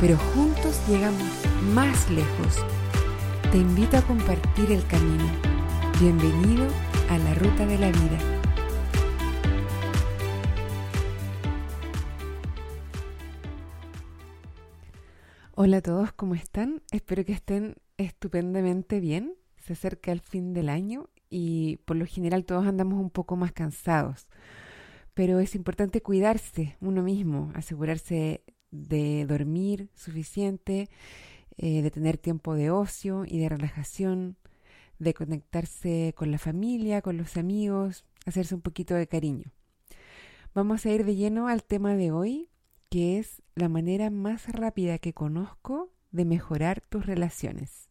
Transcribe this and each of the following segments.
pero juntos llegamos más lejos. Te invito a compartir el camino. Bienvenido a la ruta de la vida. Hola a todos, ¿cómo están? Espero que estén estupendamente bien. Se acerca el fin del año y por lo general todos andamos un poco más cansados. Pero es importante cuidarse uno mismo, asegurarse de dormir suficiente, eh, de tener tiempo de ocio y de relajación, de conectarse con la familia, con los amigos, hacerse un poquito de cariño. Vamos a ir de lleno al tema de hoy, que es la manera más rápida que conozco de mejorar tus relaciones.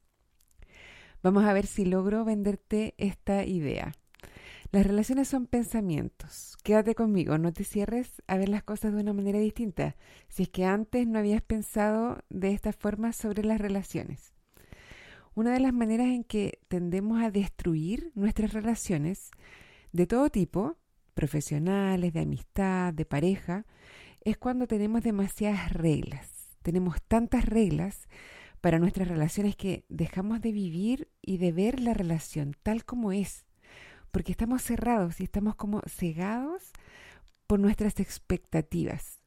Vamos a ver si logro venderte esta idea. Las relaciones son pensamientos. Quédate conmigo, no te cierres a ver las cosas de una manera distinta, si es que antes no habías pensado de esta forma sobre las relaciones. Una de las maneras en que tendemos a destruir nuestras relaciones de todo tipo, profesionales, de amistad, de pareja, es cuando tenemos demasiadas reglas. Tenemos tantas reglas para nuestras relaciones que dejamos de vivir y de ver la relación tal como es, porque estamos cerrados y estamos como cegados por nuestras expectativas.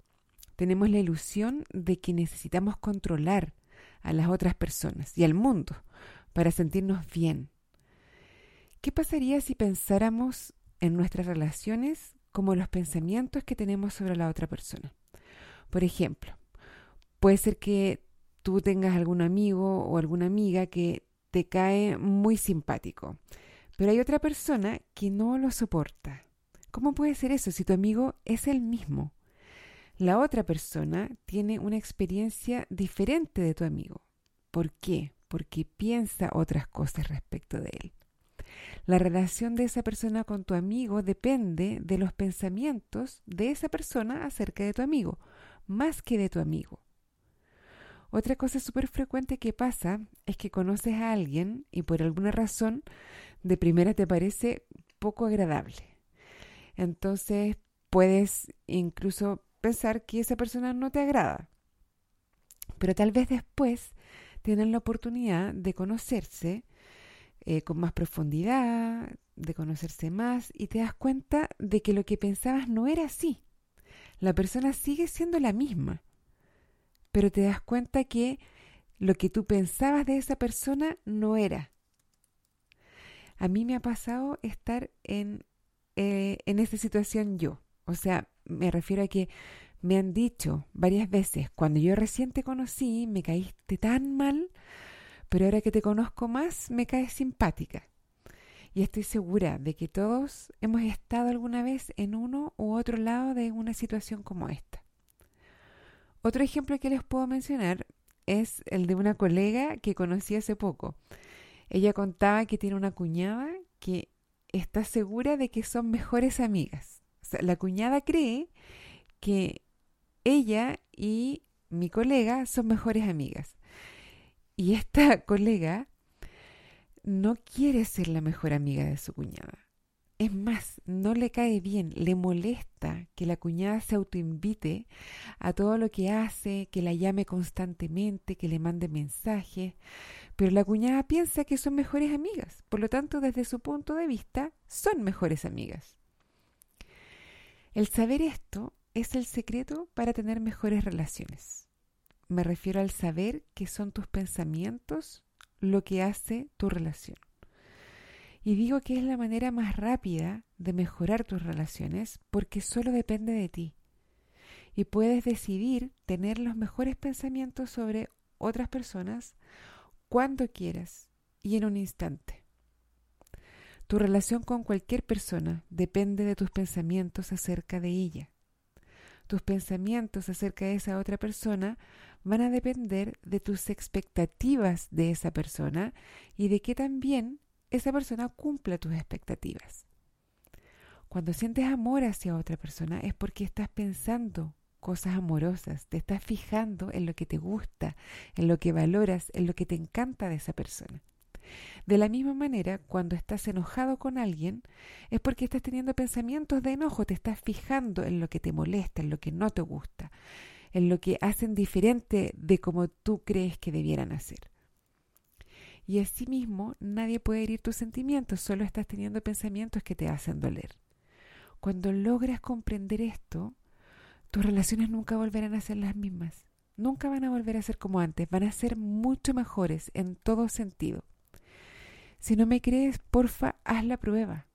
Tenemos la ilusión de que necesitamos controlar a las otras personas y al mundo para sentirnos bien. ¿Qué pasaría si pensáramos en nuestras relaciones como los pensamientos que tenemos sobre la otra persona? Por ejemplo, puede ser que tú tengas algún amigo o alguna amiga que te cae muy simpático, pero hay otra persona que no lo soporta. ¿Cómo puede ser eso si tu amigo es el mismo? La otra persona tiene una experiencia diferente de tu amigo. ¿Por qué? Porque piensa otras cosas respecto de él. La relación de esa persona con tu amigo depende de los pensamientos de esa persona acerca de tu amigo, más que de tu amigo. Otra cosa súper frecuente que pasa es que conoces a alguien y por alguna razón de primera te parece poco agradable. Entonces puedes incluso pensar que esa persona no te agrada. Pero tal vez después tienen la oportunidad de conocerse eh, con más profundidad, de conocerse más y te das cuenta de que lo que pensabas no era así. La persona sigue siendo la misma pero te das cuenta que lo que tú pensabas de esa persona no era. A mí me ha pasado estar en, eh, en esa situación yo. O sea, me refiero a que me han dicho varias veces, cuando yo recién te conocí, me caíste tan mal, pero ahora que te conozco más, me caes simpática. Y estoy segura de que todos hemos estado alguna vez en uno u otro lado de una situación como esta. Otro ejemplo que les puedo mencionar es el de una colega que conocí hace poco. Ella contaba que tiene una cuñada que está segura de que son mejores amigas. La cuñada cree que ella y mi colega son mejores amigas. Y esta colega no quiere ser la mejor amiga de su cuñada. Es más, no le cae bien, le molesta que la cuñada se autoinvite a todo lo que hace, que la llame constantemente, que le mande mensajes, pero la cuñada piensa que son mejores amigas, por lo tanto, desde su punto de vista, son mejores amigas. El saber esto es el secreto para tener mejores relaciones. Me refiero al saber que son tus pensamientos lo que hace tu relación. Y digo que es la manera más rápida de mejorar tus relaciones porque solo depende de ti. Y puedes decidir tener los mejores pensamientos sobre otras personas cuando quieras y en un instante. Tu relación con cualquier persona depende de tus pensamientos acerca de ella. tus pensamientos acerca de esa otra persona van a depender de tus expectativas de esa persona y de que también esa persona cumpla tus expectativas. Cuando sientes amor hacia otra persona es porque estás pensando cosas amorosas, te estás fijando en lo que te gusta, en lo que valoras, en lo que te encanta de esa persona. De la misma manera, cuando estás enojado con alguien, es porque estás teniendo pensamientos de enojo, te estás fijando en lo que te molesta, en lo que no te gusta, en lo que hacen diferente de como tú crees que debieran hacer. Y asimismo, nadie puede herir tus sentimientos, solo estás teniendo pensamientos que te hacen doler. Cuando logras comprender esto, tus relaciones nunca volverán a ser las mismas. Nunca van a volver a ser como antes, van a ser mucho mejores en todo sentido. Si no me crees, porfa, haz la prueba.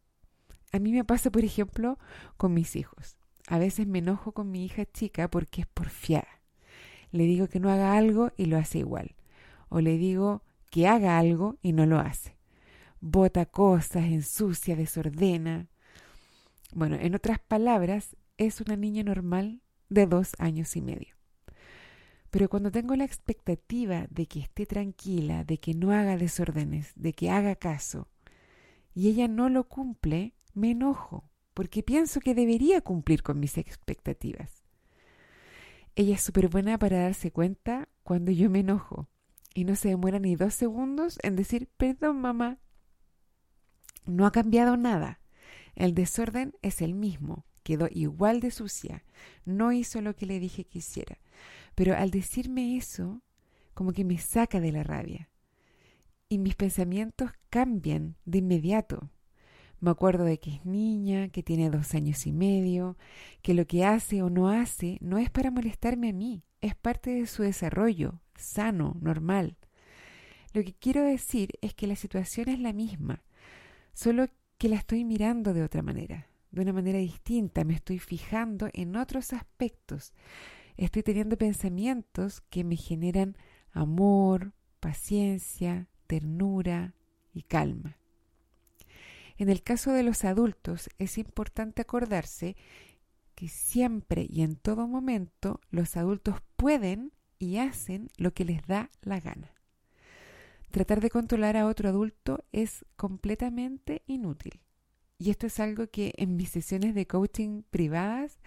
A mí me pasa, por ejemplo, con mis hijos. A veces me enojo con mi hija chica porque es porfiada. Le digo que no haga algo y lo hace igual. O le digo que haga algo y no lo hace. Bota cosas, ensucia, desordena. Bueno, en otras palabras, es una niña normal de dos años y medio. Pero cuando tengo la expectativa de que esté tranquila, de que no haga desórdenes, de que haga caso, y ella no lo cumple, me enojo, porque pienso que debería cumplir con mis expectativas. Ella es súper buena para darse cuenta cuando yo me enojo, y no se demora ni dos segundos en decir, perdón mamá. No ha cambiado nada. El desorden es el mismo, quedó igual de sucia, no hizo lo que le dije que hiciera. Pero al decirme eso, como que me saca de la rabia. Y mis pensamientos cambian de inmediato. Me acuerdo de que es niña, que tiene dos años y medio, que lo que hace o no hace no es para molestarme a mí, es parte de su desarrollo, sano, normal. Lo que quiero decir es que la situación es la misma, solo que la estoy mirando de otra manera, de una manera distinta, me estoy fijando en otros aspectos estoy teniendo pensamientos que me generan amor, paciencia, ternura y calma. En el caso de los adultos es importante acordarse que siempre y en todo momento los adultos pueden y hacen lo que les da la gana. Tratar de controlar a otro adulto es completamente inútil. Y esto es algo que en mis sesiones de coaching privadas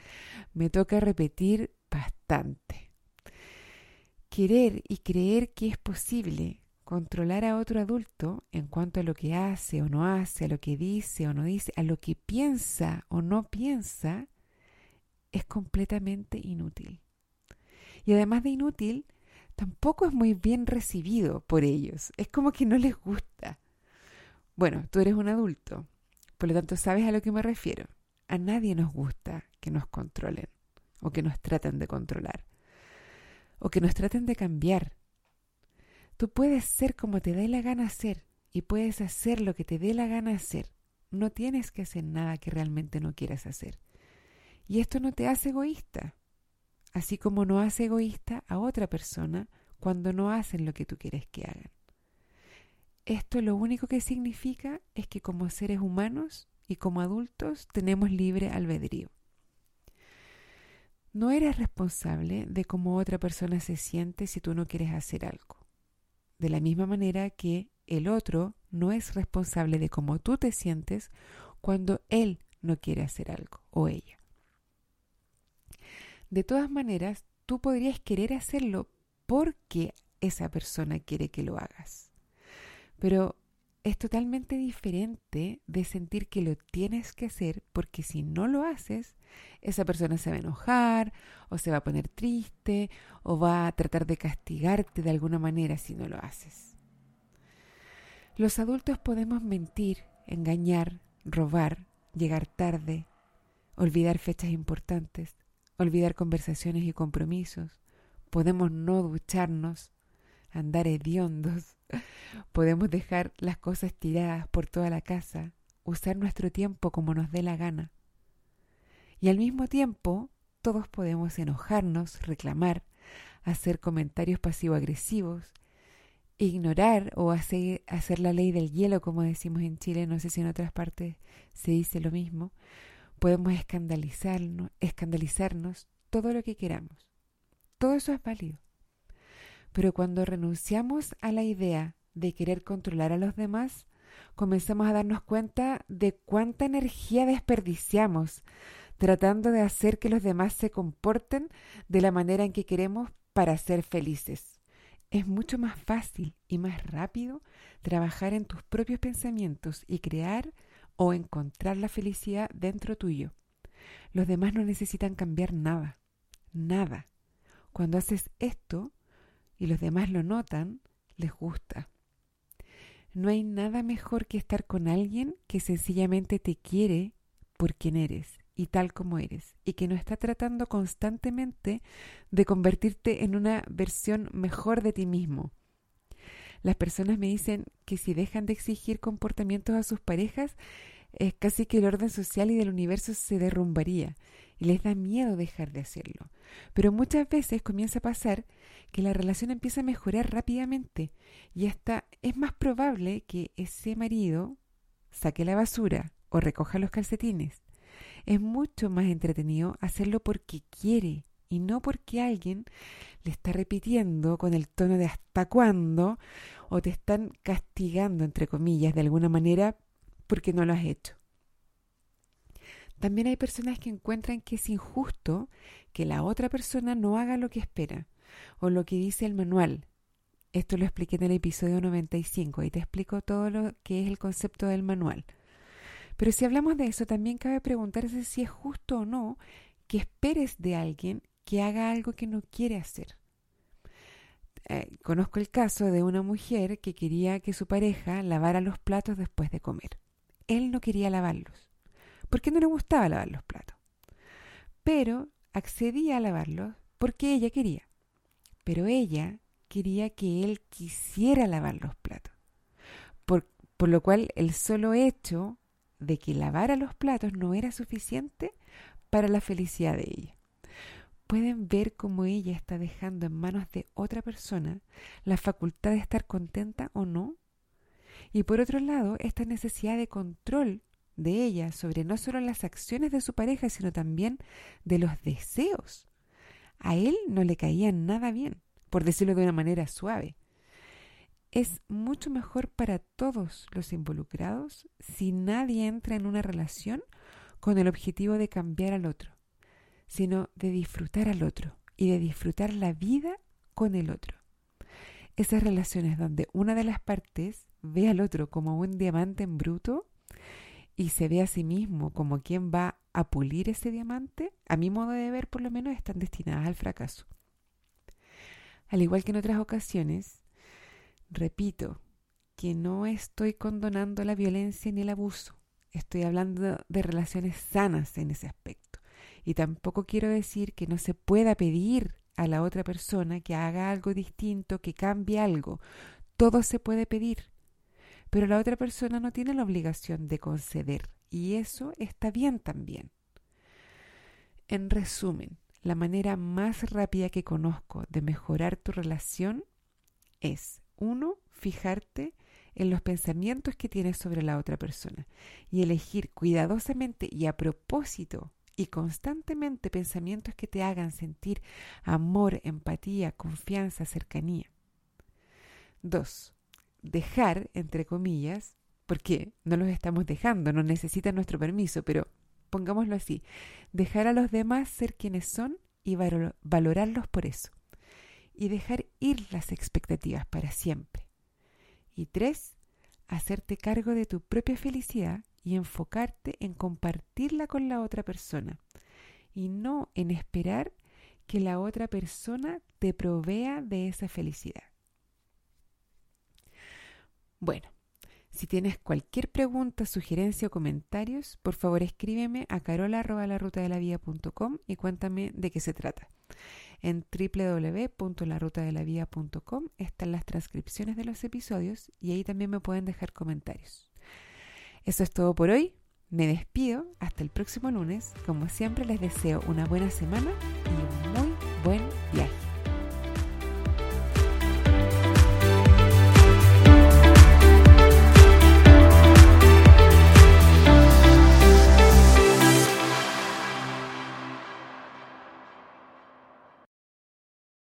me toca repetir bastante. Querer y creer que es posible controlar a otro adulto en cuanto a lo que hace o no hace, a lo que dice o no dice, a lo que piensa o no piensa, es completamente inútil. Y además de inútil, tampoco es muy bien recibido por ellos. Es como que no les gusta. Bueno, tú eres un adulto, por lo tanto sabes a lo que me refiero. A nadie nos gusta que nos controlen o que nos traten de controlar o que nos traten de cambiar. Tú puedes ser como te dé la gana hacer y puedes hacer lo que te dé la gana hacer. No tienes que hacer nada que realmente no quieras hacer. Y esto no te hace egoísta, así como no hace egoísta a otra persona cuando no hacen lo que tú quieres que hagan. Esto lo único que significa es que como seres humanos y como adultos tenemos libre albedrío. No eres responsable de cómo otra persona se siente si tú no quieres hacer algo. De la misma manera que el otro no es responsable de cómo tú te sientes cuando él no quiere hacer algo o ella. De todas maneras, tú podrías querer hacerlo porque esa persona quiere que lo hagas. Pero es totalmente diferente de sentir que lo tienes que hacer porque si no lo haces, esa persona se va a enojar o se va a poner triste o va a tratar de castigarte de alguna manera si no lo haces. Los adultos podemos mentir, engañar, robar, llegar tarde, olvidar fechas importantes, olvidar conversaciones y compromisos, podemos no ducharnos, andar hediondos, podemos dejar las cosas tiradas por toda la casa, usar nuestro tiempo como nos dé la gana. Y al mismo tiempo, todos podemos enojarnos, reclamar, hacer comentarios pasivo-agresivos, ignorar o hacer, la ley del hielo, como decimos en Chile, no sé si en otras partes se dice lo mismo, podemos escandalizarnos, escandalizarnos todo lo que queramos. Todo eso es válido. Pero cuando renunciamos a la idea de querer controlar a los demás, comenzamos a darnos cuenta de cuánta energía desperdiciamos tratando de hacer que los demás se comporten de la manera en que queremos para ser felices. Es mucho más fácil y más rápido trabajar en tus propios pensamientos y crear o encontrar la felicidad dentro tuyo. Los demás no necesitan cambiar nada, nada. Cuando haces esto y los demás lo notan, les gusta. No hay nada mejor que estar con alguien que sencillamente te quiere por quien eres y tal como eres, y que no está tratando constantemente de convertirte en una versión mejor de ti mismo. Las personas me dicen que si dejan de exigir comportamientos a sus parejas, es casi que el orden social y del universo se derrumbaría y les da miedo dejar de hacerlo. Pero muchas veces comienza a pasar que la relación empieza a mejorar rápidamente y hasta es más probable que ese marido saque la basura o recoja los calcetines es mucho más entretenido hacerlo porque quiere y no porque alguien le está repitiendo con el tono de hasta cuándo o te están castigando, entre comillas, de alguna manera porque no lo has hecho. También hay personas que encuentran que es injusto que la otra persona no haga lo que espera o lo que dice el manual. Esto lo expliqué en el episodio 95 y te explico todo lo que es el concepto del manual. Pero si hablamos de eso, también cabe preguntarse si es justo o no que esperes de alguien que haga algo que no quiere hacer. Eh, conozco el caso de una mujer que quería que su pareja lavara los platos después de comer. Él no quería lavarlos, porque no le gustaba lavar los platos. Pero accedía a lavarlos porque ella quería. Pero ella quería que él quisiera lavar los platos. Por, por lo cual el solo hecho de que lavar a los platos no era suficiente para la felicidad de ella. Pueden ver cómo ella está dejando en manos de otra persona la facultad de estar contenta o no. Y por otro lado, esta necesidad de control de ella sobre no solo las acciones de su pareja, sino también de los deseos. A él no le caía nada bien, por decirlo de una manera suave es mucho mejor para todos los involucrados si nadie entra en una relación con el objetivo de cambiar al otro, sino de disfrutar al otro y de disfrutar la vida con el otro. Esas relaciones donde una de las partes ve al otro como un diamante en bruto y se ve a sí mismo como quien va a pulir ese diamante, a mi modo de ver por lo menos están destinadas al fracaso. Al igual que en otras ocasiones, Repito que no estoy condonando la violencia ni el abuso. Estoy hablando de relaciones sanas en ese aspecto. Y tampoco quiero decir que no se pueda pedir a la otra persona que haga algo distinto, que cambie algo. Todo se puede pedir. Pero la otra persona no tiene la obligación de conceder. Y eso está bien también. En resumen, la manera más rápida que conozco de mejorar tu relación es uno, fijarte en los pensamientos que tienes sobre la otra persona y elegir cuidadosamente y a propósito y constantemente pensamientos que te hagan sentir amor, empatía, confianza, cercanía. Dos, dejar, entre comillas, porque no los estamos dejando, no necesitan nuestro permiso, pero pongámoslo así, dejar a los demás ser quienes son y valorarlos por eso y dejar ir las expectativas para siempre. Y tres, hacerte cargo de tu propia felicidad y enfocarte en compartirla con la otra persona y no en esperar que la otra persona te provea de esa felicidad. Bueno, si tienes cualquier pregunta, sugerencia o comentarios, por favor escríbeme a carola.larutadelavía.com y cuéntame de qué se trata. En www.larutadelavía.com están las transcripciones de los episodios y ahí también me pueden dejar comentarios. Eso es todo por hoy. Me despido. Hasta el próximo lunes. Como siempre les deseo una buena semana